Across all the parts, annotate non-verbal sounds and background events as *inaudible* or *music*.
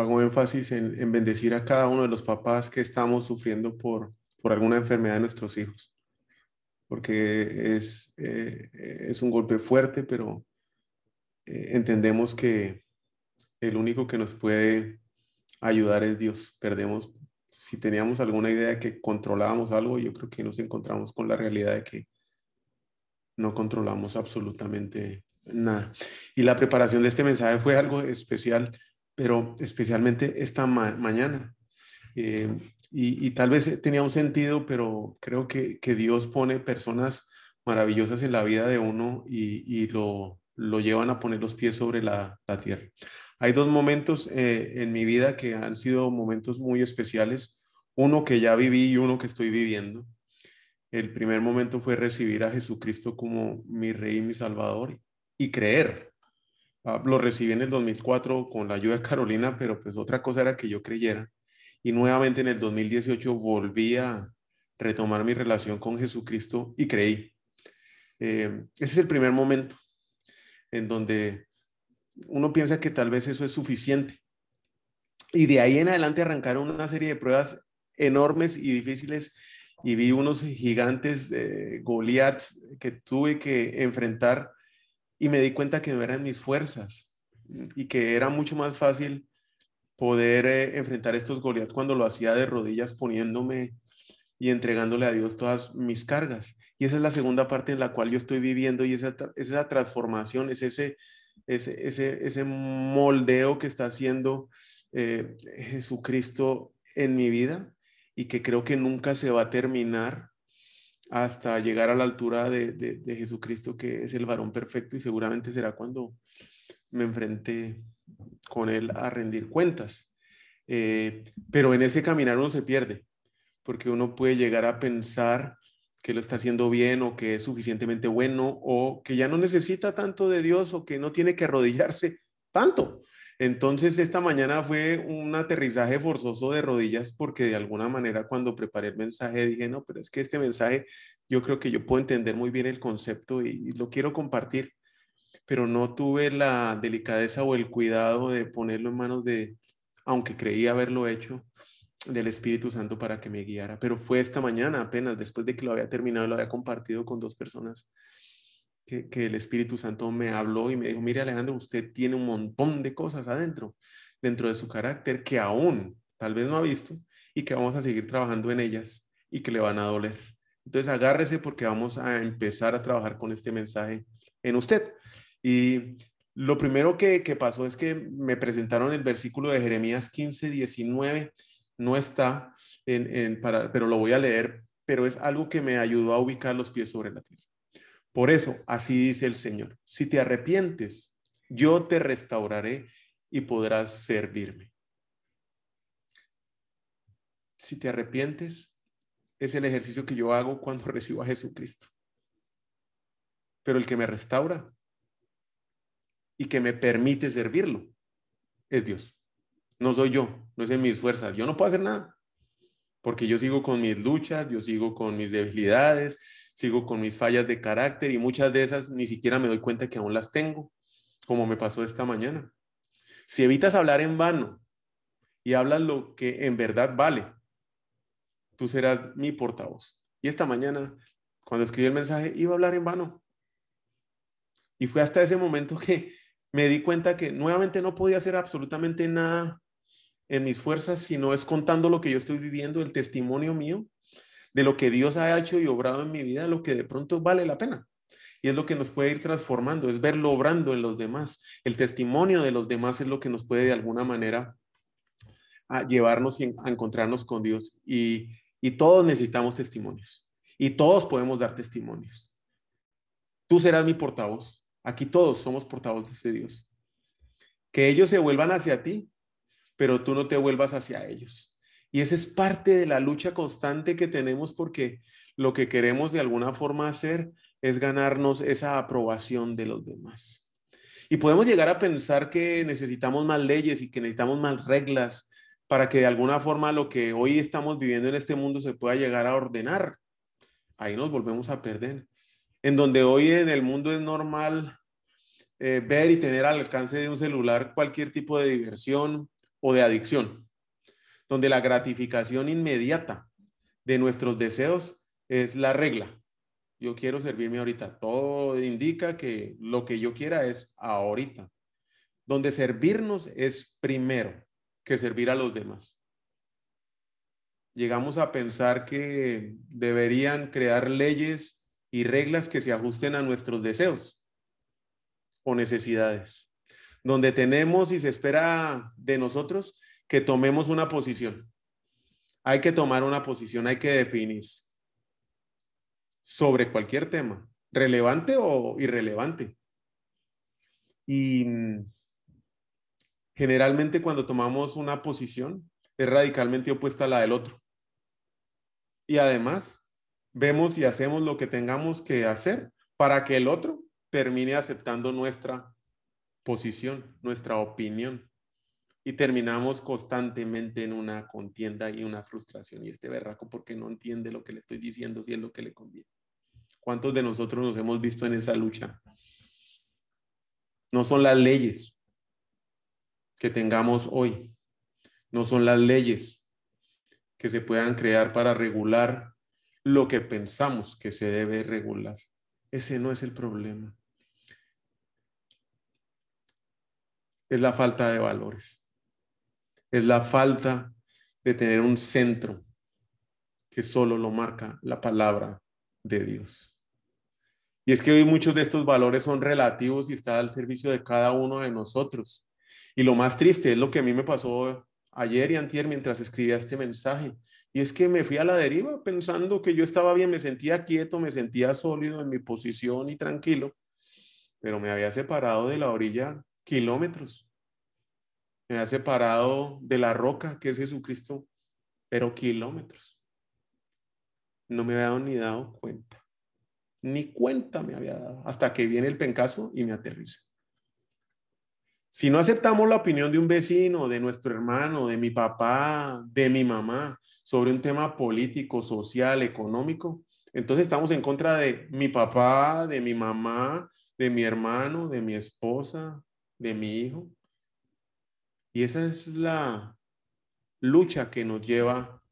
Hago énfasis en, bendecir a cada uno de los papás que estamos sufriendo por, por alguna enfermedad de nuestros hijos, porque es, eh, es un golpe fuerte, pero eh, entendemos que el único que nos puede ayudar es Dios. Perdemos, si teníamos alguna idea de que controlábamos algo, yo creo que nos encontramos con la realidad de que no controlamos absolutamente nada. Y la preparación de este mensaje fue algo especial pero especialmente esta mañana. Eh, y, tal vez tenía un sentido, pero creo que, Dios pone personas maravillosas en la vida de uno y, lo, llevan a poner los pies sobre la, tierra. Hay dos momentos eh, en mi vida que han sido momentos muy especiales, uno que ya viví y uno que estoy viviendo. El primer momento fue recibir a Jesucristo como mi Rey y mi Salvador y creer Ah, lo recibí en el 2004 con la ayuda de Carolina, pero pues otra cosa era que yo creyera. Y nuevamente en el 2018 volví a retomar mi relación con Jesucristo y creí. Eh, ese es el primer momento en donde uno piensa que tal vez eso es suficiente. Y de ahí en adelante arrancaron una serie de pruebas enormes y difíciles y vi unos gigantes eh, Goliaths que tuve que enfrentar y me di cuenta que no eran mis fuerzas y que era mucho más fácil poder eh, enfrentar estos Goliaths cuando lo hacía de rodillas poniéndome y entregándole a Dios todas mis cargas. Y esa es la segunda parte en la cual yo estoy viviendo y esa, esa transformación, es ese, ese, ese, ese moldeo que está haciendo eh, Jesucristo en mi vida y que creo que nunca se va a terminar hasta llegar a la altura de, Jesucristo, que es el varón perfecto, y seguramente será cuando me enfrente con él a rendir cuentas. Eh, pero en ese caminar uno se pierde, porque uno puede llegar a pensar que lo está haciendo bien o que es suficientemente bueno o que ya no necesita tanto de Dios o que no tiene que arrodillarse tanto. Entonces, esta mañana fue un aterrizaje forzoso de rodillas porque de alguna manera cuando preparé el mensaje dije, no, pero es que este mensaje yo creo que yo puedo entender muy bien el concepto y, lo quiero compartir, pero no tuve la delicadeza o el cuidado de ponerlo en manos de, aunque creí haberlo hecho, del Espíritu Santo para que me guiara. Pero fue esta mañana apenas, después de que lo había terminado, lo había compartido con dos personas que, el Espíritu Santo me habló y me dijo, mire Alejandro, usted tiene un montón de cosas adentro, dentro de su carácter que aún tal vez no ha visto y que vamos a seguir trabajando en ellas y que le van a doler. Entonces agárrese porque vamos a empezar a trabajar con este mensaje en usted. Y lo primero que, pasó es que me presentaron el versículo de Jeremías 15, 19. No está, en, para, pero lo voy a leer, pero es algo que me ayudó a ubicar los pies sobre la tierra. Por eso, así dice el Señor, si te arrepientes, yo te restauraré y podrás servirme. Si te arrepientes, es el ejercicio que yo hago cuando *laughs* recibo a Jesucristo. Pero el que me restaura y que me permite servirlo es Dios. No soy yo, no es en mis fuerzas. Yo no puedo hacer nada porque yo sigo con mis luchas, yo sigo con mis debilidades, sigo con mis fallas de carácter y muchas de esas ni siquiera me doy cuenta que aún las tengo, como me pasó esta mañana. Si evitas hablar en vano y hablas lo que en verdad vale, tú serás mi portavoz. Y esta mañana, cuando escribí el mensaje, iba a hablar en vano. Y fue hasta ese momento que me di cuenta que nuevamente no podía hacer absolutamente nada en mis fuerzas, sino es contando lo que yo estoy viviendo, el testimonio mío, de lo que Dios ha hecho y obrado en mi vida, lo que de pronto vale la pena. Y es lo que nos puede ir transformando, es verlo obrando en los demás. El testimonio de los demás es lo que nos puede de alguna manera llevarnos a encontrarnos con Dios. Y, y todos necesitamos testimonios. Y todos podemos dar testimonios. Tú serás mi portavoz. Aquí todos somos portavoces de Dios. que ellos se vuelvan hacia ti, pero tú no te vuelvas hacia ellos. Y esa es parte de la lucha constante que tenemos porque lo que queremos de alguna forma hacer es ganarnos esa aprobación de los demás. Y podemos llegar a pensar que necesitamos más leyes y que necesitamos más reglas para que de alguna forma lo que hoy estamos viviendo en este mundo se pueda llegar a ordenar. Ahí nos volvemos a perder. En donde hoy en el mundo es normal eh, ver y tener al alcance de un celular cualquier tipo de diversión o de adicción, donde la gratificación inmediata de nuestros deseos es la regla. Yo quiero servirme ahorita. Todo indica que lo que yo quiera es ahorita. Donde servirnos es primero que servir a los demás. Llegamos a pensar que deberían crear leyes y reglas que se ajusten a nuestros deseos o necesidades, donde tenemos y se espera de nosotros que tomemos una posición. Hay que tomar una posición, hay que definirse sobre cualquier tema, relevante o irrelevante. Y mm, generalmente cuando tomamos una posición es radicalmente opuesta a la del otro. Y además, vemos y hacemos lo que tengamos que hacer para que el otro termine aceptando nuestra posición, nuestra opinión. Y terminamos constantemente en una contienda y una frustración. Y este berraco porque no entiende lo que le estoy diciendo, si es lo que le conviene. ¿Cuántos de nosotros nos hemos visto en esa lucha? No son las leyes que tengamos hoy, no son las leyes que se puedan crear para regular lo que pensamos que se debe regular. Ese no es el problema. Es la falta de valores. Es la falta de tener un centro que solo lo marca la palabra de Dios. Y es que hoy muchos de estos valores son relativos y están al servicio de cada uno de nosotros. Y lo más triste es lo que a mí me pasó ayer y antier mientras escribía este mensaje. Y es que me fui a la deriva pensando que yo estaba bien, me sentía quieto, me sentía sólido en mi posición y tranquilo, pero me había separado de la orilla kilómetros. Me había separado de la roca que es Jesucristo, pero kilómetros. No me había ni dado cuenta. Ni cuenta me había dado hasta que viene el pencazo y me aterriza. Si no aceptamos la opinión de un vecino, de nuestro hermano, de mi papá, de mi mamá sobre un tema político, social, económico, entonces estamos en contra de mi papá, de mi mamá, de mi hermano, de mi esposa, de mi hijo. Y esa es la lucha que nos lleva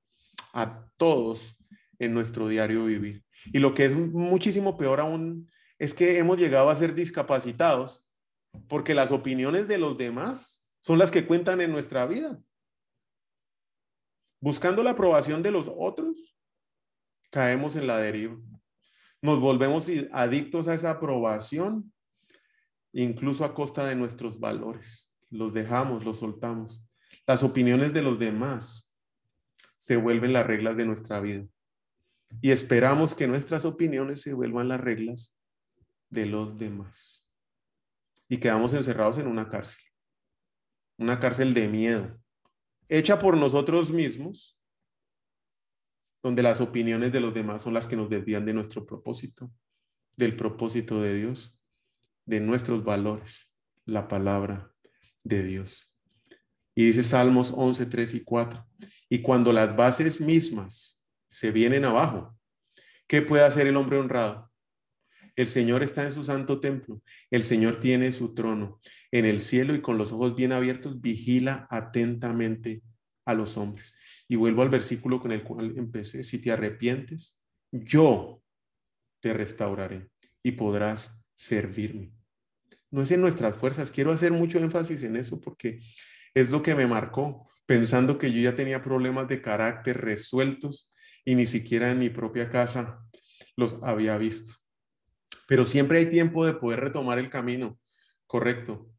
a todos en nuestro diario vivir. Y lo que es muchísimo peor aún es que hemos llegado a ser discapacitados porque las opiniones de los demás son las que cuentan en nuestra vida. Buscando la aprobación de los otros, caemos en la deriva. Nos volvemos adictos a esa aprobación, incluso a costa de nuestros valores. Los dejamos, los soltamos. Las opiniones de los demás se vuelven las reglas de nuestra vida y esperamos que nuestras opiniones se vuelvan las reglas de los demás. Y quedamos encerrados en una cárcel, una cárcel de miedo, hecha por nosotros mismos, donde las opiniones de los demás son las que nos desvían de nuestro propósito, del propósito de Dios, de nuestros valores, la palabra de Dios. Y dice Salmos 11, 3 y 4. Y cuando las bases mismas se vienen abajo. ¿Qué puede hacer el hombre honrado? El Señor está en su santo templo. El Señor tiene su trono en el cielo y con los ojos bien abiertos vigila atentamente a los hombres. Y vuelvo al versículo con el cual empecé. Si te arrepientes, yo te restauraré y podrás servirme. No es en nuestras fuerzas. Quiero hacer mucho énfasis en eso porque es lo que me marcó, pensando que yo ya tenía problemas de carácter resueltos y ni siquiera en mi propia casa los había visto. Pero siempre hay tiempo de poder retomar el camino, correcto,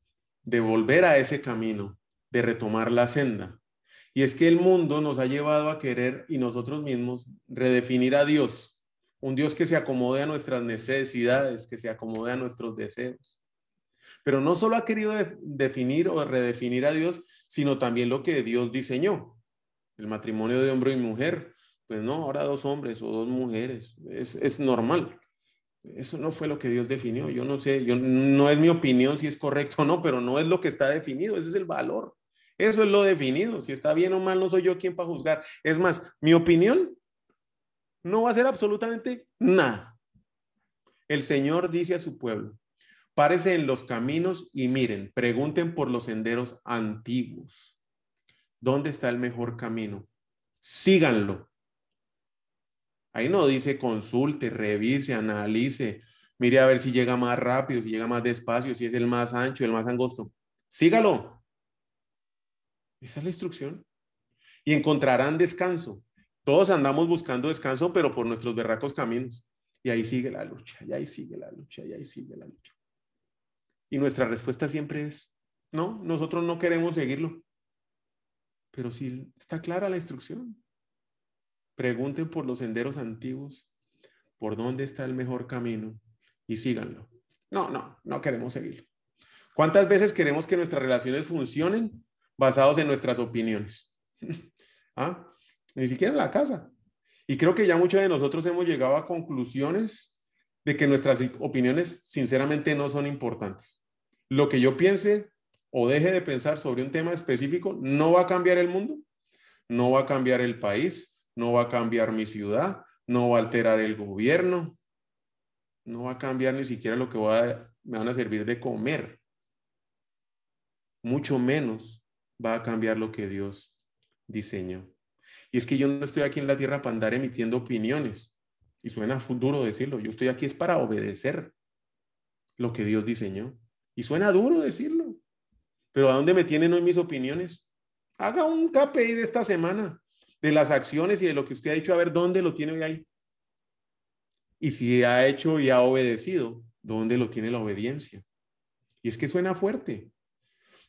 de volver a ese camino, de retomar la senda. Y es que el mundo nos ha llevado a querer y nosotros mismos redefinir a Dios, un Dios que se acomode a nuestras necesidades, que se acomode a nuestros deseos. Pero no solo ha querido definir o redefinir a Dios, sino también lo que Dios diseñó. El matrimonio de hombre y mujer. Pues no, ahora dos hombres o dos mujeres. Es, es normal. Eso no fue lo que Dios definió. Yo no sé, yo, no es mi opinión si es correcto o no, pero no es lo que está definido. Ese es el valor. Eso es lo definido. Si está bien o mal, no soy yo quien para juzgar. Es más, mi opinión no va a ser absolutamente nada. El Señor dice a su pueblo, párese en los caminos y miren, pregunten por los senderos antiguos. ¿Dónde está el mejor camino? Síganlo. Ahí no dice consulte, revise, analice, mire a ver si llega más rápido, si llega más despacio, si es el más ancho, el más angosto. Sígalo. Esa es la instrucción. Y encontrarán descanso. Todos andamos buscando descanso, pero por nuestros berracos caminos. Y ahí sigue la lucha, y ahí sigue la lucha, y ahí sigue la lucha. Y nuestra respuesta siempre es, no, nosotros no queremos seguirlo. Pero si está clara la instrucción. Pregunten por los senderos antiguos, por dónde está el mejor camino y síganlo. No, no, no queremos seguirlo. ¿Cuántas veces queremos que nuestras relaciones funcionen basados en nuestras opiniones? *laughs* ¿Ah? Ni siquiera en la casa. Y creo que ya muchos de nosotros hemos llegado a conclusiones de que nuestras opiniones sinceramente no son importantes. Lo que yo piense o deje de pensar sobre un tema específico no va a cambiar el mundo, no va a cambiar el país, no va a cambiar mi ciudad, no va a alterar el gobierno, no va a cambiar ni siquiera lo que me van a servir de comer. Mucho menos va a cambiar lo que Dios diseñó. Y es que yo no estoy aquí en la tierra para andar emitiendo opiniones. Y suena duro decirlo. Yo estoy aquí es para obedecer lo que Dios diseñó. Y suena duro decirlo. Pero ¿a dónde me tienen hoy mis opiniones? Haga un KPI de esta semana de las acciones y de lo que usted ha dicho, a ver dónde lo tiene hoy ahí. Y si ha hecho y ha obedecido, ¿dónde lo tiene la obediencia? Y es que suena fuerte.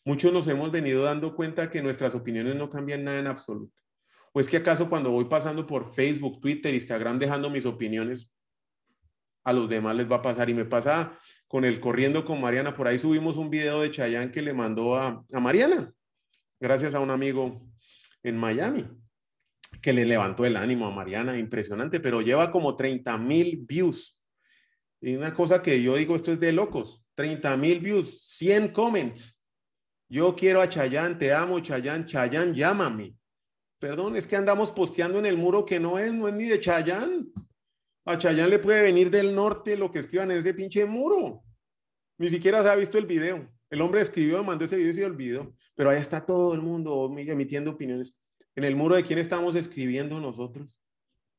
Muchos nos hemos venido dando cuenta que nuestras opiniones no cambian nada en absoluto. ¿O es que acaso cuando voy pasando por Facebook, Twitter, Instagram dejando mis opiniones, a los demás les va a pasar? Y me pasa con el Corriendo con Mariana. Por ahí subimos un video de Chayán que le mandó a, a Mariana, gracias a un amigo en Miami que le levantó el ánimo a Mariana, impresionante, pero lleva como 30 mil views. Y una cosa que yo digo, esto es de locos, 30 mil views, 100 comments. Yo quiero a Chayán, te amo Chayán, Chayán, llámame. Perdón, es que andamos posteando en el muro que no es, no es ni de Chayán. A Chayán le puede venir del norte lo que escriban en ese pinche muro. Ni siquiera se ha visto el video. El hombre escribió, mandó ese video y se olvidó. Pero ahí está todo el mundo emitiendo opiniones en el muro de quién estamos escribiendo nosotros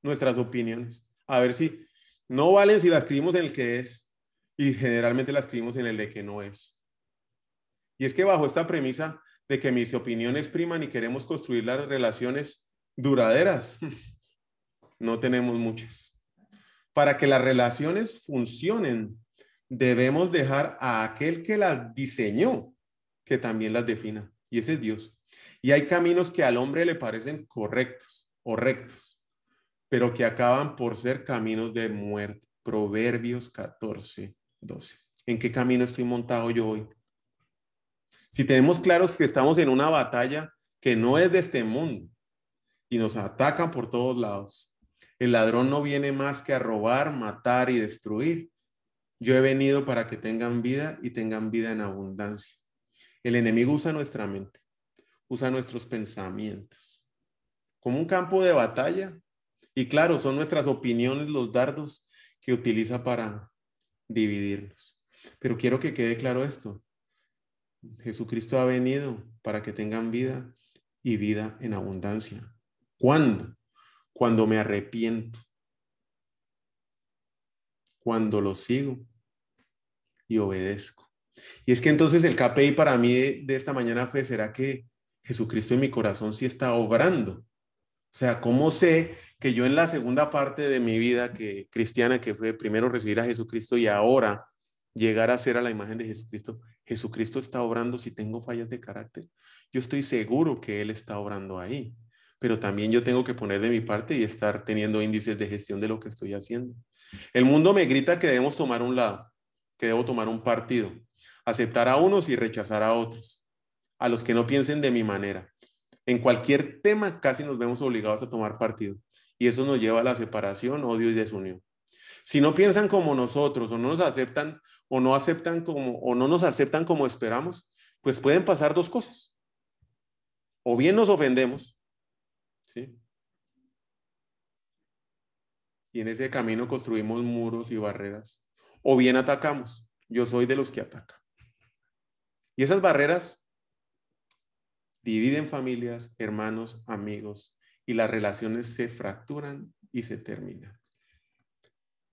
nuestras opiniones. A ver si no valen si las escribimos en el que es y generalmente las escribimos en el de que no es. Y es que bajo esta premisa de que mis opiniones priman y queremos construir las relaciones duraderas, *laughs* no tenemos muchas. Para que las relaciones funcionen, debemos dejar a aquel que las diseñó que también las defina. Y ese es Dios. Y hay caminos que al hombre le parecen correctos o rectos, pero que acaban por ser caminos de muerte. Proverbios 14, 12. ¿En qué camino estoy montado yo hoy? Si tenemos claros que estamos en una batalla que no es de este mundo y nos atacan por todos lados, el ladrón no viene más que a robar, matar y destruir. Yo he venido para que tengan vida y tengan vida en abundancia. El enemigo usa nuestra mente usa nuestros pensamientos como un campo de batalla. Y claro, son nuestras opiniones los dardos que utiliza para dividirnos. Pero quiero que quede claro esto. Jesucristo ha venido para que tengan vida y vida en abundancia. ¿Cuándo? Cuando me arrepiento. Cuando lo sigo y obedezco. Y es que entonces el KPI para mí de, esta mañana fue, ¿será que Jesucristo en mi corazón sí está obrando. O sea, ¿cómo sé que yo en la segunda parte de mi vida que cristiana, que fue primero recibir a Jesucristo y ahora llegar a ser a la imagen de Jesucristo, Jesucristo está obrando si tengo fallas de carácter? Yo estoy seguro que Él está obrando ahí, pero también yo tengo que poner de mi parte y estar teniendo índices de gestión de lo que estoy haciendo. El mundo me grita que debemos tomar un lado, que debo tomar un partido. aceptar a unos y rechazar a otros, a los que no piensen de mi manera. En cualquier tema casi nos vemos obligados a tomar partido y eso nos lleva a la separación, odio y desunión. Si no piensan como nosotros o no nos aceptan o no aceptan como o no nos aceptan como esperamos, pues pueden pasar dos cosas. O bien nos ofendemos, ¿sí? Y en ese camino construimos muros y barreras. O bien atacamos. Yo soy de los que atacan. Y esas barreras dividen familias, hermanos, amigos, y las relaciones se fracturan y se terminan.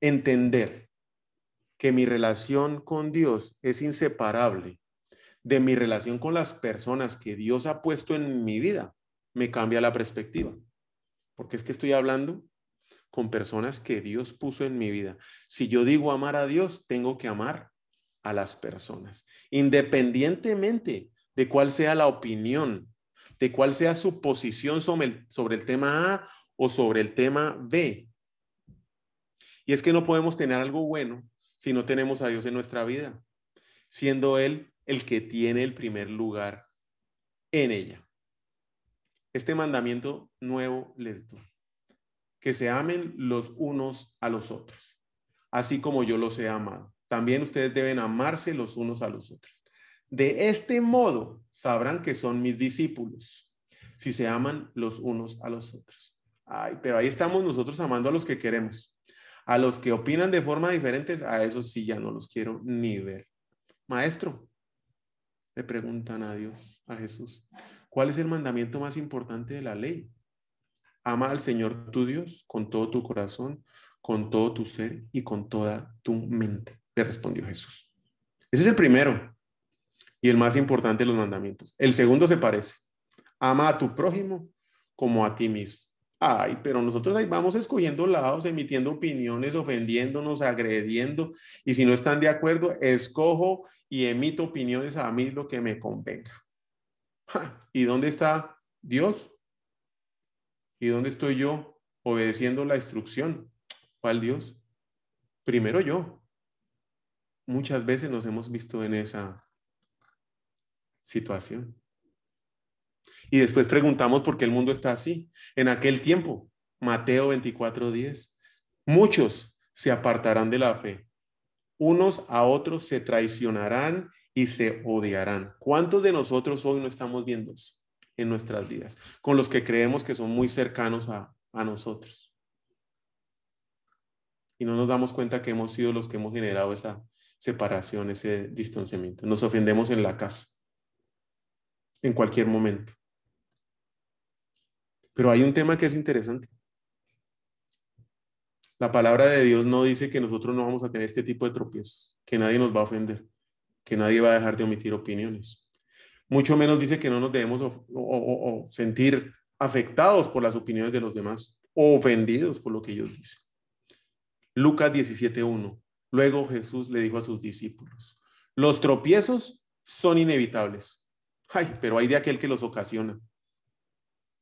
Entender que mi relación con Dios es inseparable de mi relación con las personas que Dios ha puesto en mi vida, me cambia la perspectiva. Porque es que estoy hablando con personas que Dios puso en mi vida. Si yo digo amar a Dios, tengo que amar a las personas, independientemente de cuál sea la opinión, de cuál sea su posición sobre el, sobre el tema A o sobre el tema B. Y es que no podemos tener algo bueno si no tenemos a Dios en nuestra vida, siendo Él el que tiene el primer lugar en ella. Este mandamiento nuevo les doy, que se amen los unos a los otros, así como yo los he amado también ustedes deben amarse los unos a los otros. De este modo sabrán que son mis discípulos, si se aman los unos a los otros. Ay, pero ahí estamos nosotros amando a los que queremos. A los que opinan de forma diferente, a esos sí ya no los quiero ni ver. Maestro, le preguntan a Dios, a Jesús, ¿cuál es el mandamiento más importante de la ley? Ama al Señor tu Dios con todo tu corazón, con todo tu ser y con toda tu mente le respondió Jesús. Ese es el primero y el más importante de los mandamientos. El segundo se parece. Ama a tu prójimo como a ti mismo. Ay, pero nosotros ahí vamos escogiendo lados, emitiendo opiniones, ofendiéndonos, agrediendo. Y si no están de acuerdo, escojo y emito opiniones a mí lo que me convenga. ¿Y dónde está Dios? ¿Y dónde estoy yo obedeciendo la instrucción? ¿Cuál Dios? Primero yo muchas veces nos hemos visto en esa situación. Y después preguntamos por qué el mundo está así. En aquel tiempo, Mateo 24:10, muchos se apartarán de la fe. Unos a otros se traicionarán y se odiarán. ¿Cuántos de nosotros hoy no estamos viendo eso en nuestras vidas? Con los que creemos que son muy cercanos a, a nosotros. Y no nos damos cuenta que hemos sido los que hemos generado esa, separación, ese distanciamiento. Nos ofendemos en la casa, en cualquier momento. Pero hay un tema que es interesante. La palabra de Dios no dice que nosotros no vamos a tener este tipo de tropiezos, que nadie nos va a ofender, que nadie va a dejar de omitir opiniones. Mucho menos dice que no nos debemos sentir afectados por las opiniones de los demás o ofendidos por lo que ellos dicen. Lucas 17.1. Luego Jesús le dijo a sus discípulos, los tropiezos son inevitables. Ay, pero hay de aquel que los ocasiona.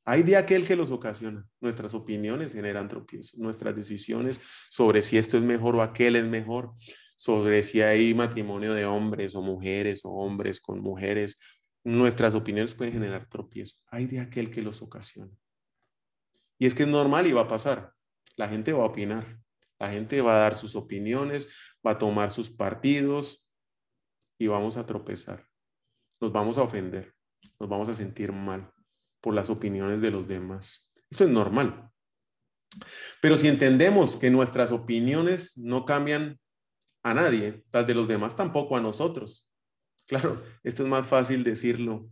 Hay de aquel que los ocasiona. Nuestras opiniones generan tropiezos. Nuestras decisiones sobre si esto es mejor o aquel es mejor, sobre si hay matrimonio de hombres o mujeres o hombres con mujeres, nuestras opiniones pueden generar tropiezos. Hay de aquel que los ocasiona. Y es que es normal y va a pasar. La gente va a opinar. La gente va a dar sus opiniones, va a tomar sus partidos y vamos a tropezar. Nos vamos a ofender, nos vamos a sentir mal por las opiniones de los demás. Esto es normal. Pero si entendemos que nuestras opiniones no cambian a nadie, las de los demás tampoco a nosotros. Claro, esto es más fácil decirlo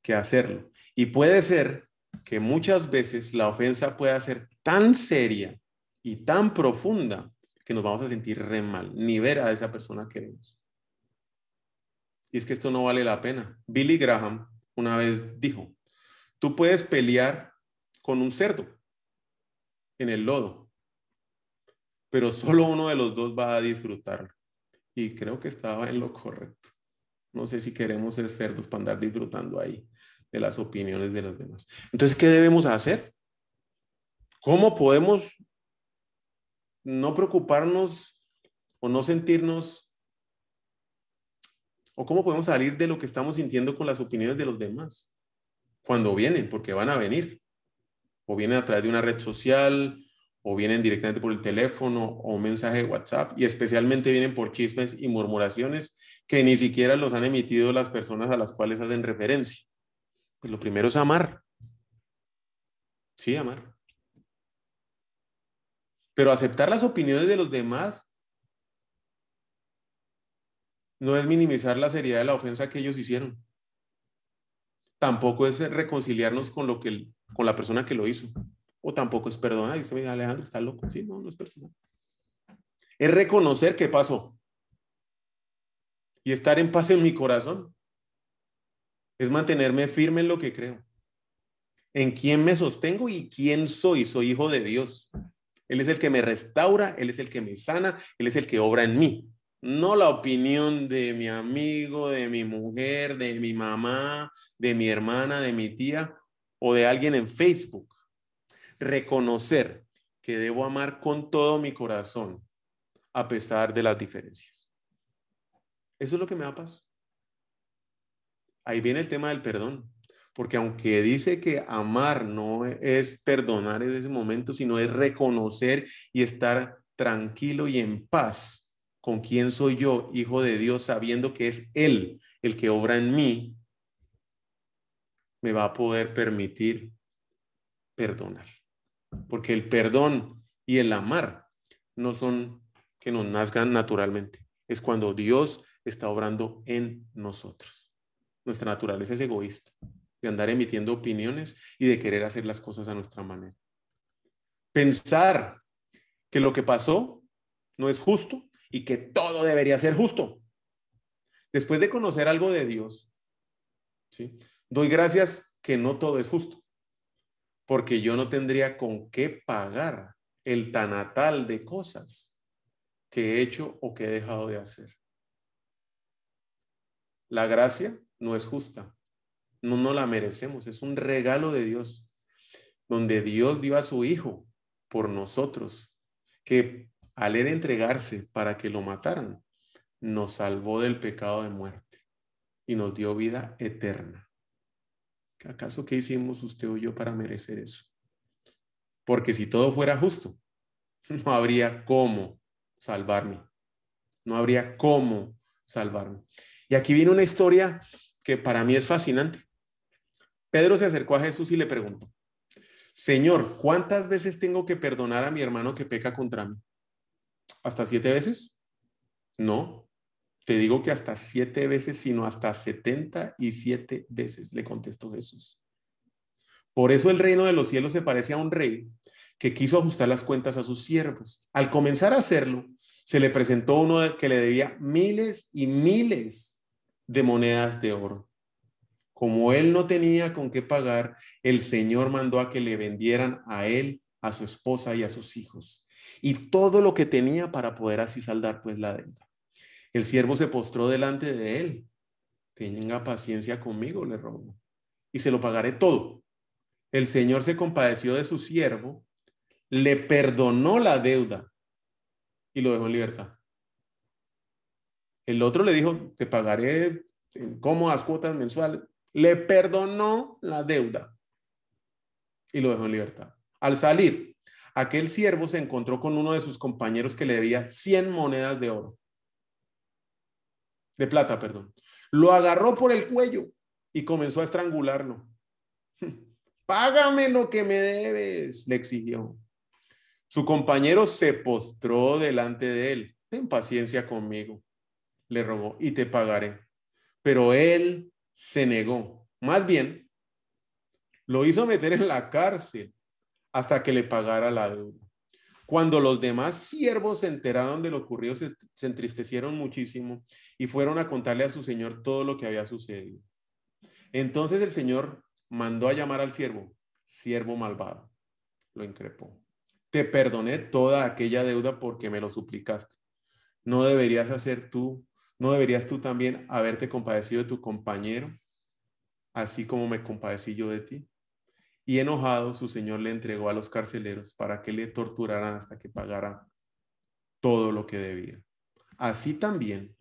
que hacerlo. Y puede ser que muchas veces la ofensa pueda ser tan seria y tan profunda que nos vamos a sentir re mal, ni ver a esa persona queremos. Y es que esto no vale la pena. Billy Graham una vez dijo, tú puedes pelear con un cerdo en el lodo, pero solo uno de los dos va a disfrutarlo. Y creo que estaba en lo correcto. No sé si queremos ser cerdos para andar disfrutando ahí de las opiniones de los demás. Entonces, ¿qué debemos hacer? ¿Cómo podemos no preocuparnos o no sentirnos ¿O cómo podemos salir de lo que estamos sintiendo con las opiniones de los demás? Cuando vienen, porque van a venir. O vienen a través de una red social, o vienen directamente por el teléfono o un mensaje de WhatsApp, y especialmente vienen por chismes y murmuraciones que ni siquiera los han emitido las personas a las cuales hacen referencia. Pues lo primero es amar. Sí, amar. Pero aceptar las opiniones de los demás no es minimizar la seriedad de la ofensa que ellos hicieron. Tampoco es reconciliarnos con, lo que, con la persona que lo hizo. O tampoco es perdonar. Dice, Alejandro, está loco. Sí, no, no es perdonar. Es reconocer qué pasó. Y estar en paz en mi corazón. Es mantenerme firme en lo que creo. En quién me sostengo y quién soy. Soy hijo de Dios. Él es el que me restaura, Él es el que me sana, Él es el que obra en mí no la opinión de mi amigo, de mi mujer, de mi mamá, de mi hermana, de mi tía o de alguien en Facebook. Reconocer que debo amar con todo mi corazón a pesar de las diferencias. Eso es lo que me da paz. Ahí viene el tema del perdón, porque aunque dice que amar no es perdonar en ese momento, sino es reconocer y estar tranquilo y en paz con quién soy yo, hijo de Dios, sabiendo que es Él el que obra en mí, me va a poder permitir perdonar. Porque el perdón y el amar no son que nos nazcan naturalmente. Es cuando Dios está obrando en nosotros. Nuestra naturaleza es egoísta, de andar emitiendo opiniones y de querer hacer las cosas a nuestra manera. Pensar que lo que pasó no es justo y que todo debería ser justo. Después de conocer algo de Dios, ¿sí? doy gracias que no todo es justo, porque yo no tendría con qué pagar el tanatal de cosas que he hecho o que he dejado de hacer. La gracia no es justa, no no la merecemos, es un regalo de Dios, donde Dios dio a su Hijo por nosotros, que al él entregarse para que lo mataran, nos salvó del pecado de muerte y nos dio vida eterna. ¿Acaso qué hicimos usted o yo para merecer eso? Porque si todo fuera justo, *laughs* no habría cómo salvarme. No habría cómo salvarme. Y aquí viene una historia que para mí es fascinante. Pedro se acercó a Jesús y le preguntó, Señor, ¿cuántas veces tengo que perdonar a mi hermano que peca contra mí? ¿Hasta siete veces? No, te digo que hasta siete veces, sino hasta setenta y siete veces, le contestó Jesús. Por eso el reino de los cielos se parece a un rey que quiso ajustar las cuentas a sus siervos. Al comenzar a hacerlo, se le presentó uno que le debía miles y miles de monedas de oro. Como él no tenía con qué pagar, el Señor mandó a que le vendieran a él, a su esposa y a sus hijos y todo lo que tenía para poder así saldar pues la deuda. El siervo se postró delante de él. Tenga paciencia conmigo, le rogó, y se lo pagaré todo. El Señor se compadeció de su siervo, le perdonó la deuda y lo dejó en libertad. El otro le dijo, te pagaré en cómodas cuotas mensuales. Le perdonó la deuda y lo dejó en libertad. Al salir, aquel siervo se encontró con uno de sus compañeros que le debía 100 monedas de oro. De plata, perdón. Lo agarró por el cuello y comenzó a estrangularlo. *laughs* Págame lo que me debes, le exigió. Su compañero se postró delante de él. Ten paciencia conmigo, le rogó, y te pagaré. Pero él se negó. Más bien, lo hizo meter en la cárcel hasta que le pagara la deuda. Cuando los demás siervos se enteraron de lo ocurrido, se, entristecieron muchísimo y fueron a contarle a su señor todo lo que había sucedido. Entonces el señor mandó a llamar al siervo, siervo malvado. Lo increpó. Te perdoné toda aquella deuda porque me lo suplicaste. No deberías hacer tú, no deberías tú también haberte compadecido de tu compañero, así como me compadecí yo de ti. Y enojado, su señor le entregó a los carceleros para que le torturaran hasta que pagara todo lo que debía. Así también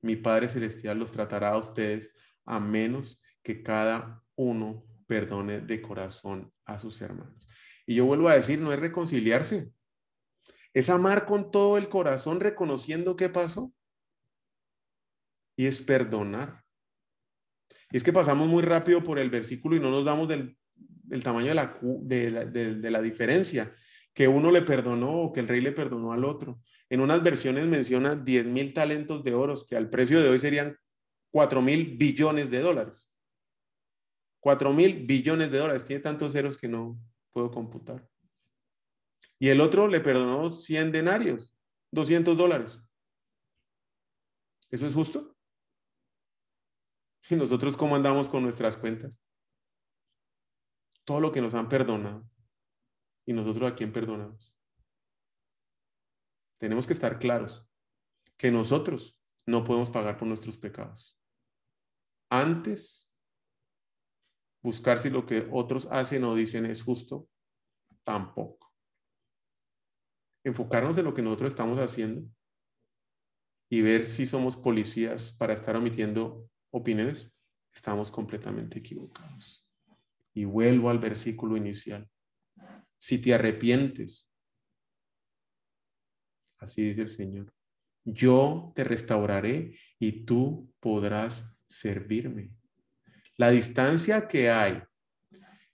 mi Padre Celestial los tratará a ustedes a menos que cada uno perdone de corazón a sus hermanos. Y yo vuelvo a decir, no es reconciliarse, es amar con todo el corazón reconociendo qué pasó y es perdonar. Y es que pasamos muy rápido por el versículo y no nos damos del, tamaño de la, de, la, diferencia, que uno le perdonó o que el rey le perdonó al otro. En unas versiones menciona 10 mil talentos de oros, que al precio de hoy serían 4 mil billones de dólares. 4 mil billones de dólares. Tiene tantos ceros que no puedo computar. Y el otro le perdonó 100 denarios, 200 dólares. ¿Eso es justo? *laughs* ¿Y nosotros cómo andamos con nuestras cuentas? Todo lo que nos han perdonado. ¿Y nosotros a quién perdonamos? Tenemos que estar claros que nosotros no podemos pagar por nuestros pecados. Antes, buscar si lo que otros hacen o dicen es justo, tampoco. Enfocarnos en lo que nosotros estamos haciendo y ver si somos policías para estar omitiendo opiniones, estamos completamente equivocados. Y vuelvo al versículo inicial. Si te arrepientes, así dice el Señor, yo te restauraré y tú podrás servirme. La distancia que hay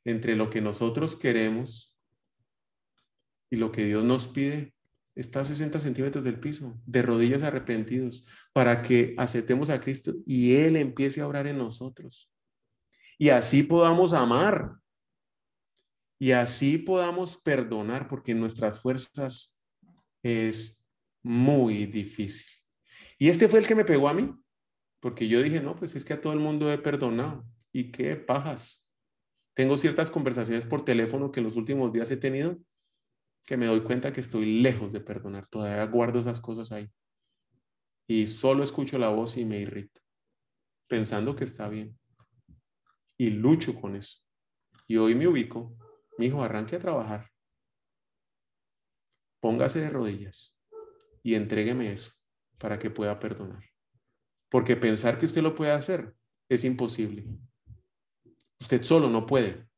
entre lo que nosotros queremos y lo que Dios nos pide está a 60 centímetros del piso, de rodillas arrepentidos, para que aceptemos a Cristo y Él empiece a orar en nosotros. Y así podamos amar. Y así podamos perdonar, porque en nuestras fuerzas es muy difícil. Y este fue el que me pegó a mí, porque yo dije, no, pues es que a todo el mundo he perdonado. ¿Y qué pajas? Tengo ciertas conversaciones por teléfono que en los últimos días he tenido que me doy cuenta que estoy lejos de perdonar. Todavía guardo esas cosas ahí. Y solo escucho la voz y me irrito, pensando que está bien. Y lucho con eso. Y hoy me ubico. Mi hijo, arranque a trabajar. Póngase de rodillas y entrégueme eso para que pueda perdonar. Porque pensar que usted lo puede hacer es imposible. Usted solo no puede.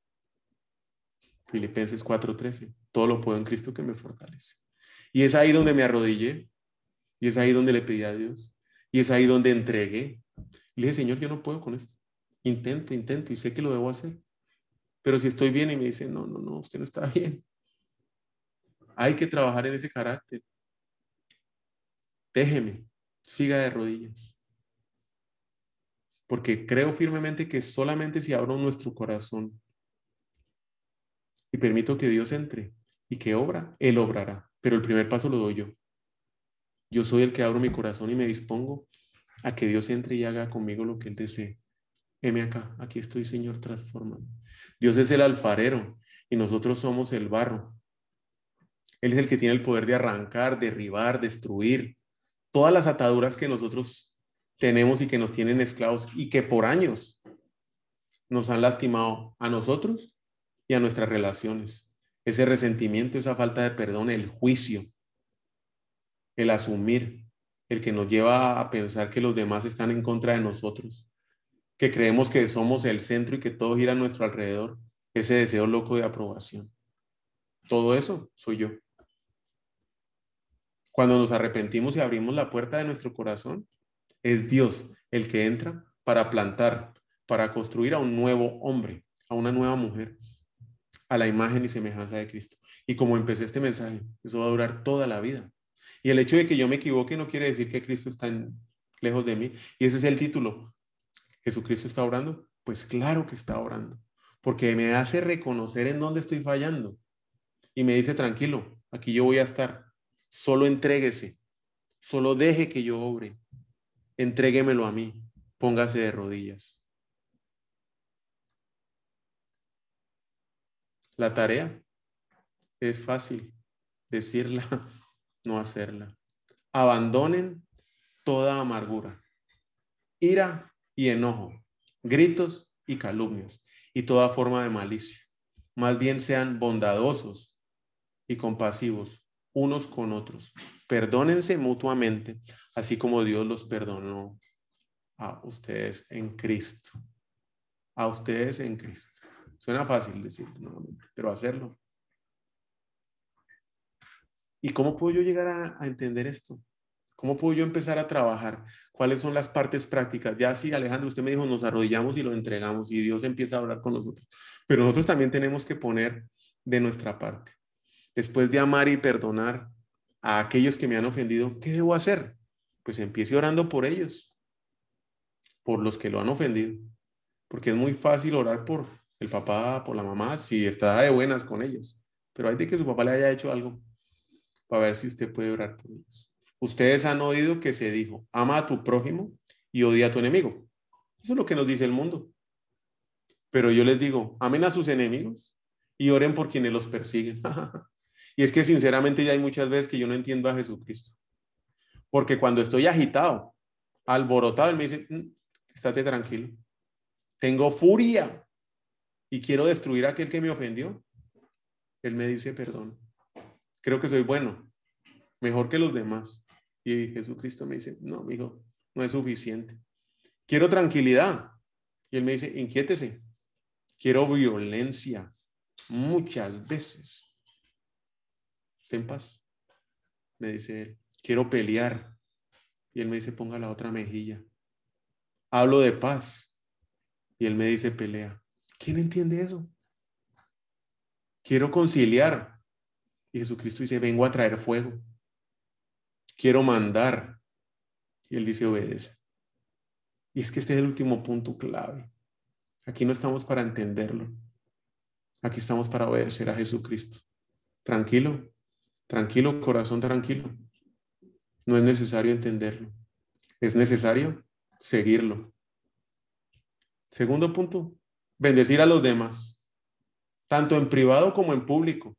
Filipenses 4:13. Todo lo puedo en Cristo que me fortalece. Y es ahí donde me arrodillé. Y es ahí donde le pedí a Dios. Y es ahí donde entregué. le dije, Señor, yo no puedo con esto. Intento, intento y sé que lo debo hacer. Pero si estoy bien y me dice, no, no, no, usted no está *laughs* bien. Hay que trabajar en ese carácter. Déjeme, siga de rodillas. Porque creo firmemente que solamente si abro nuestro corazón y permito que Dios entre y que obra, Él obrará. Pero el primer paso lo doy yo. Yo soy el que abro mi corazón y me dispongo a que Dios entre y haga conmigo lo que Él desee. Heme acá, aquí estoy, Señor, transforma. Dios es el alfarero y nosotros somos el barro. Él es el que tiene el poder de arrancar, derribar, destruir todas las ataduras que nosotros tenemos y que nos tienen esclavos y que por años nos han lastimado a nosotros y a nuestras relaciones. Ese resentimiento, esa falta de perdón, el juicio, el asumir, el que nos lleva a pensar que los demás están en contra de nosotros, que creemos que somos el centro y que todo gira a nuestro alrededor, ese deseo loco de aprobación. Todo eso soy yo. Cuando nos arrepentimos y abrimos la puerta de nuestro corazón, es Dios el que entra para plantar, para construir a un nuevo hombre, a una nueva mujer a la imagen y semejanza de Cristo. Y como empecé este mensaje, eso va a durar toda la vida. Y el hecho de que yo me equivoque no quiere decir que Cristo está lejos de mí. Y ese es el título. ¿Jesucristo está orando? Pues claro que está orando, porque me hace reconocer en dónde estoy fallando. Y me dice, tranquilo, aquí yo voy a estar. Solo entréguese, solo deje que yo obre. Entréguemelo a mí, póngase de rodillas. La tarea es fácil, decirla, *laughs* no hacerla. Abandonen toda amargura, ira y enojo, gritos y calumnias y toda forma de malicia. Más bien sean bondadosos y compasivos unos con otros, perdónense mutuamente, así como Dios los perdonó a ustedes en Cristo. A ustedes en Cristo. Suena fácil decirlo nuevamente, pero hacerlo. ¿Y cómo puedo yo llegar a, a, entender esto? ¿Cómo puedo yo empezar a trabajar? ¿Cuáles son las partes prácticas? Ya sí, Alejandro, usted me dijo, nos arrodillamos y lo entregamos y Dios empieza a hablar con nosotros. Pero nosotros también tenemos que poner de nuestra parte. Después de amar y perdonar a aquellos que me han ofendido, ¿qué debo hacer? Pues empiece orando por ellos, por los que lo han ofendido. Porque es muy fácil orar por el papá, por la mamá, si está de buenas con ellos. Pero hay de que su papá le haya hecho algo para ver si usted puede orar por ellos. Ustedes han oído que se dijo, ama a tu prójimo y odia a tu enemigo. Eso es lo que nos dice el mundo. Pero yo les digo, amen a sus enemigos y oren por quienes los persiguen. *laughs* y es que sinceramente ya hay muchas veces que yo no entiendo a Jesucristo. Porque cuando estoy agitado, alborotado, él me dice, mm, estate tranquilo. Tengo furia y quiero destruir a aquel que me ofendió. Él me dice, perdón. Creo que soy bueno, mejor que los demás. Y Jesucristo me dice, no, hijo, no es suficiente. Quiero tranquilidad. Y él me dice, inquiétese. Quiero violencia muchas veces. Esté en paz. Me dice él, quiero pelear. Y él me dice, ponga la otra mejilla. Hablo de paz. Y él me dice, pelea. ¿Quién entiende eso? Quiero conciliar. Y Jesucristo dice, vengo a traer fuego. Quiero mandar. Y él dice, obedece. Y es que este es el último punto clave. Aquí no estamos para entenderlo. Aquí estamos para obedecer a Jesucristo. Tranquilo, tranquilo, corazón tranquilo. No es necesario entenderlo. Es necesario seguirlo. Segundo punto, bendecir a los demás, tanto en privado como en público.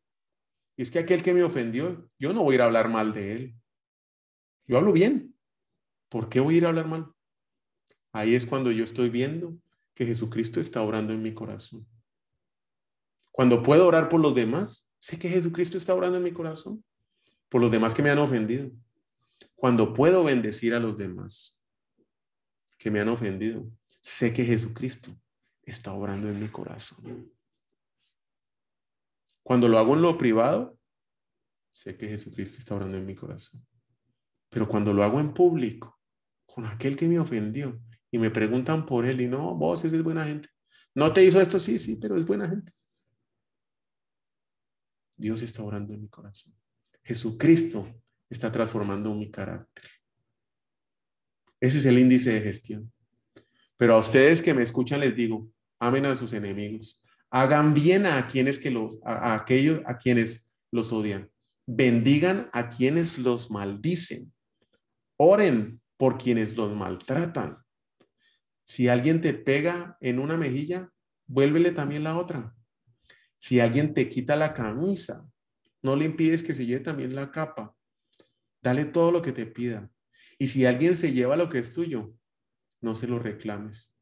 Y es que aquel que me ofendió, yo no voy a ir a hablar mal de él. Yo hablo bien. ¿Por qué voy a ir a hablar mal? Ahí es cuando yo estoy viendo que Jesucristo está orando en mi corazón. Cuando puedo orar por los demás, sé que Jesucristo está orando en mi corazón, por los demás que me han ofendido. Cuando puedo bendecir a los demás que me han ofendido, sé que Jesucristo está orando en mi corazón. Cuando lo hago en lo privado, sé que Jesucristo está orando en mi corazón. Pero cuando lo hago en público, con aquel que me ofendió, y me preguntan por él, y no, vos, ese es buena gente. No te hizo esto, sí, sí, pero es buena gente. Dios está orando en mi corazón. Jesucristo está transformando mi carácter. Ese es el índice de gestión. Pero a ustedes que me escuchan les digo, amen a sus enemigos. Hagan bien a quienes que los a, aquellos a quienes los odian. Bendigan a quienes los maldicen. Oren por quienes los maltratan. Si alguien te pega en una mejilla, vuélvele también la otra. Si alguien te quita la camisa, no le impides que se lleve también la capa. Dale todo lo que te pida. Y si alguien se lleva lo que es tuyo, no se lo reclames.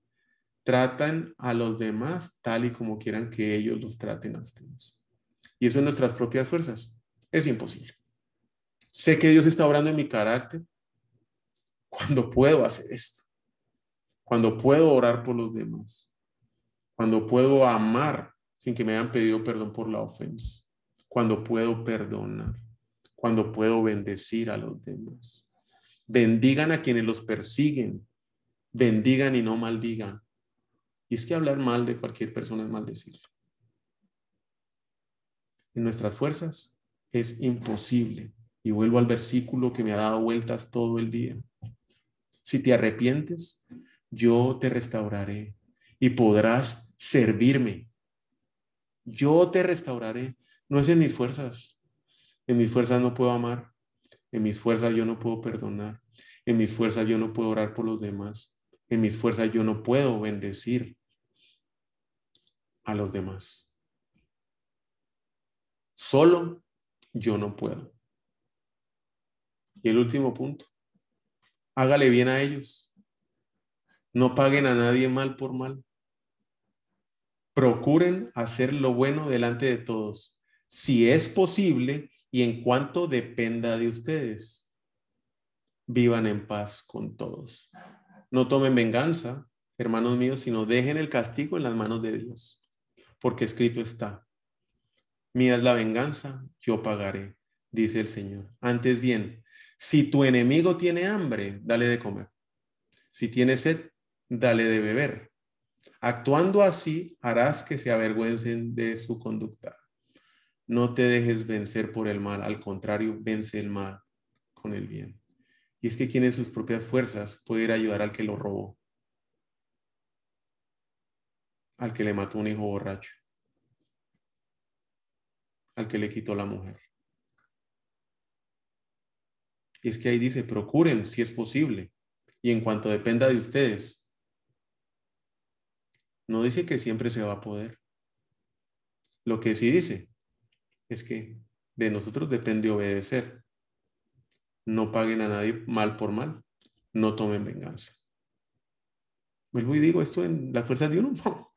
Tratan a los demás tal y como quieran que ellos los traten a ustedes. Y eso en nuestras propias fuerzas es imposible. Sé que Dios está orando en mi carácter cuando puedo hacer esto. Cuando puedo orar por los demás. Cuando puedo amar sin que me hayan pedido perdón por la ofensa, cuando puedo perdonar, cuando puedo bendecir a los demás. Bendigan a quienes los persiguen, bendigan y no maldigan. Y es que hablar mal de cualquier persona es maldecirlo. En nuestras fuerzas es imposible. Y vuelvo al versículo que me ha dado vueltas todo el día. Si te arrepientes, yo te restauraré y podrás servirme yo te restauraré. No es en mis fuerzas. En mis fuerzas no puedo amar. En mis fuerzas yo no puedo perdonar. En mis fuerzas yo no puedo orar por los demás. En mis fuerzas yo no puedo bendecir a los demás. Solo yo no puedo. Y el último punto, hágale bien a ellos. No paguen a nadie mal por mal. Procuren hacer lo bueno delante de todos, si es posible y en cuanto dependa de ustedes. vivan en paz con todos. No tomen venganza, hermanos míos, sino dejen el castigo en las manos de Dios, porque escrito está, mía es la venganza, yo pagaré, dice el Señor. Antes bien, si tu enemigo tiene hambre, dale de comer. Si tiene sed, dale de beber. Actuando así, harás que se avergüencen de su conducta. No te dejes vencer por el mal, al contrario, vence el mal con el bien. Y es que quien en sus propias fuerzas puede ir a ayudar al que lo robó, al que le mató un hijo borracho, al que le quitó la mujer. Y es que ahí dice, procuren si es posible. Y en cuanto dependa de ustedes, no dice que siempre se va a poder. Lo que sí dice es que de nosotros depende obedecer. No paguen a nadie mal por mal. No tomen venganza. Vuelvo y digo esto en las fuerzas de uno. *laughs*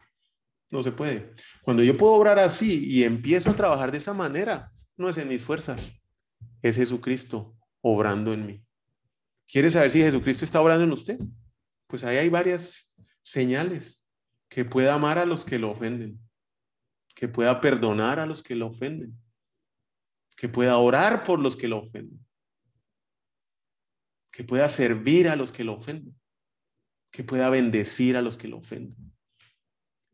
No, no se puede. Cuando yo puedo obrar así y empiezo a trabajar de esa manera, no es en mis fuerzas, es Jesucristo obrando en mí. ¿Quiere saber si Jesucristo está obrando en usted? Pues ahí hay varias señales que pueda amar a los que lo ofenden, que pueda perdonar a los que lo ofenden, que pueda orar por los que lo ofenden, que pueda servir a los que lo ofenden, que pueda bendecir a los que lo ofenden.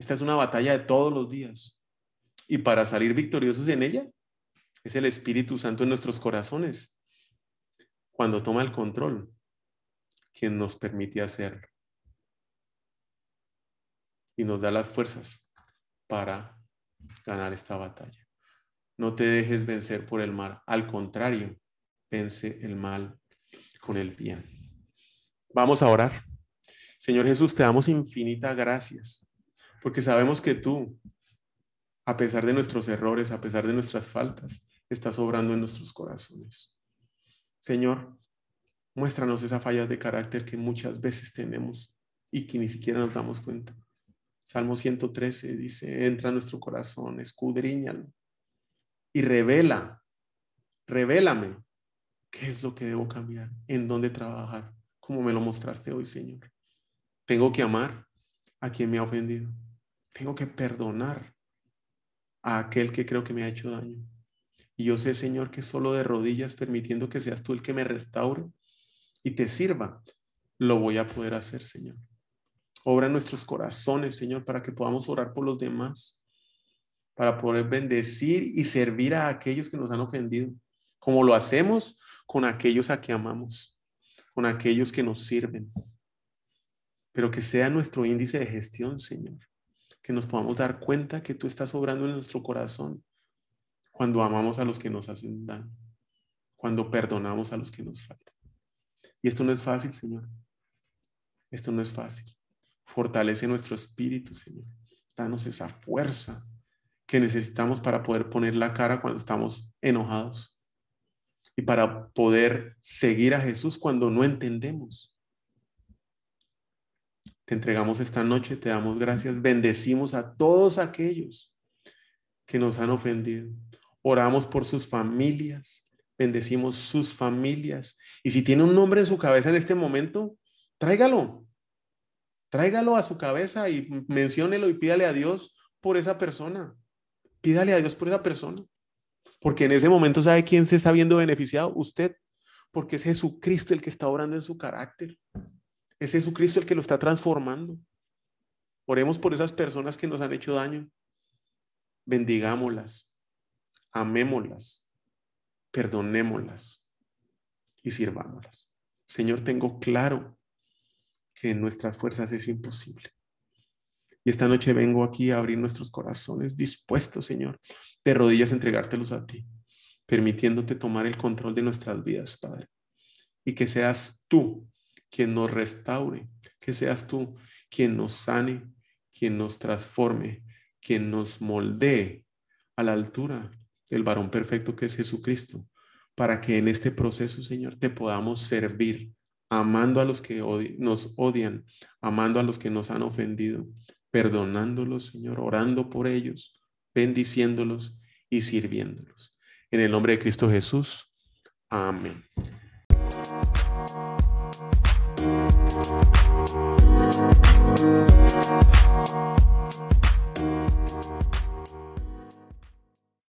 Esta es una batalla de todos los días. Y para salir victoriosos en ella, es el Espíritu Santo en nuestros corazones cuando toma el control, quien nos permite hacerlo. Y nos da las fuerzas para ganar esta batalla. No te dejes vencer por el mal. Al contrario, vence el mal con el bien. Vamos a orar. Señor Jesús, te damos infinitas gracias, porque sabemos que tú, a pesar de nuestros errores, a pesar de nuestras faltas, estás obrando en nuestros corazones. Señor, muéstranos esas fallas de carácter que muchas veces tenemos y que ni siquiera nos damos cuenta. Salmo 113 dice, entra a nuestro corazón, escudriñalo y revela, revélame qué es lo que debo cambiar, en dónde trabajar, como me lo mostraste hoy, Señor. Tengo que amar a quien me ha ofendido. Tengo que perdonar a aquel que creo que me ha hecho daño. Y yo sé, Señor, que solo de rodillas, permitiendo que seas tú el que me restaure y te sirva, lo voy a poder hacer, Señor. Obra nuestros corazones, Señor, para que podamos orar por los demás, para poder bendecir y servir a aquellos que nos han ofendido, como lo hacemos con aquellos a que amamos, con aquellos que nos sirven. Pero que sea nuestro índice de gestión, Señor, que nos podamos dar cuenta que tú estás obrando en nuestro corazón cuando amamos a los que nos hacen daño, cuando perdonamos a los que nos faltan. Y esto no es fácil, Señor. Esto no es fácil. Fortalece nuestro espíritu, Señor. Danos esa fuerza que necesitamos para poder poner la cara cuando estamos enojados y para poder seguir a Jesús cuando no entendemos. Te entregamos esta noche, te damos gracias, bendecimos a todos aquellos que nos han ofendido. Oramos por sus familias, bendecimos sus familias. Y si tiene un nombre en su cabeza en este momento, tráigalo. Tráigalo a su cabeza y menciónelo y pídale a Dios por esa persona. Pídale a Dios por esa persona. Porque en ese momento sabe quién se está viendo beneficiado, usted. Porque es Jesucristo el que está orando en su carácter. Es Jesucristo el que lo está transformando. Oremos por esas personas que nos han hecho daño. Bendigámoslas amémoslas, perdonémoslas y sirvámoslas. Señor, tengo claro que en nuestras fuerzas es imposible. Y esta noche vengo aquí a abrir nuestros corazones dispuestos, Señor, de rodillas a entregártelos a ti, permitiéndote tomar el control de nuestras vidas, Padre. Y que seas tú quien nos restaure, que seas tú quien nos sane, quien nos transforme, quien nos moldee a la altura el varón perfecto que es Jesucristo, para que en este proceso, Señor, te podamos servir, amando a los que nos odian, amando a los que nos han ofendido, perdonándolos, Señor, orando por ellos, bendiciéndolos y sirviéndolos. En el nombre de Cristo Jesús. Amén.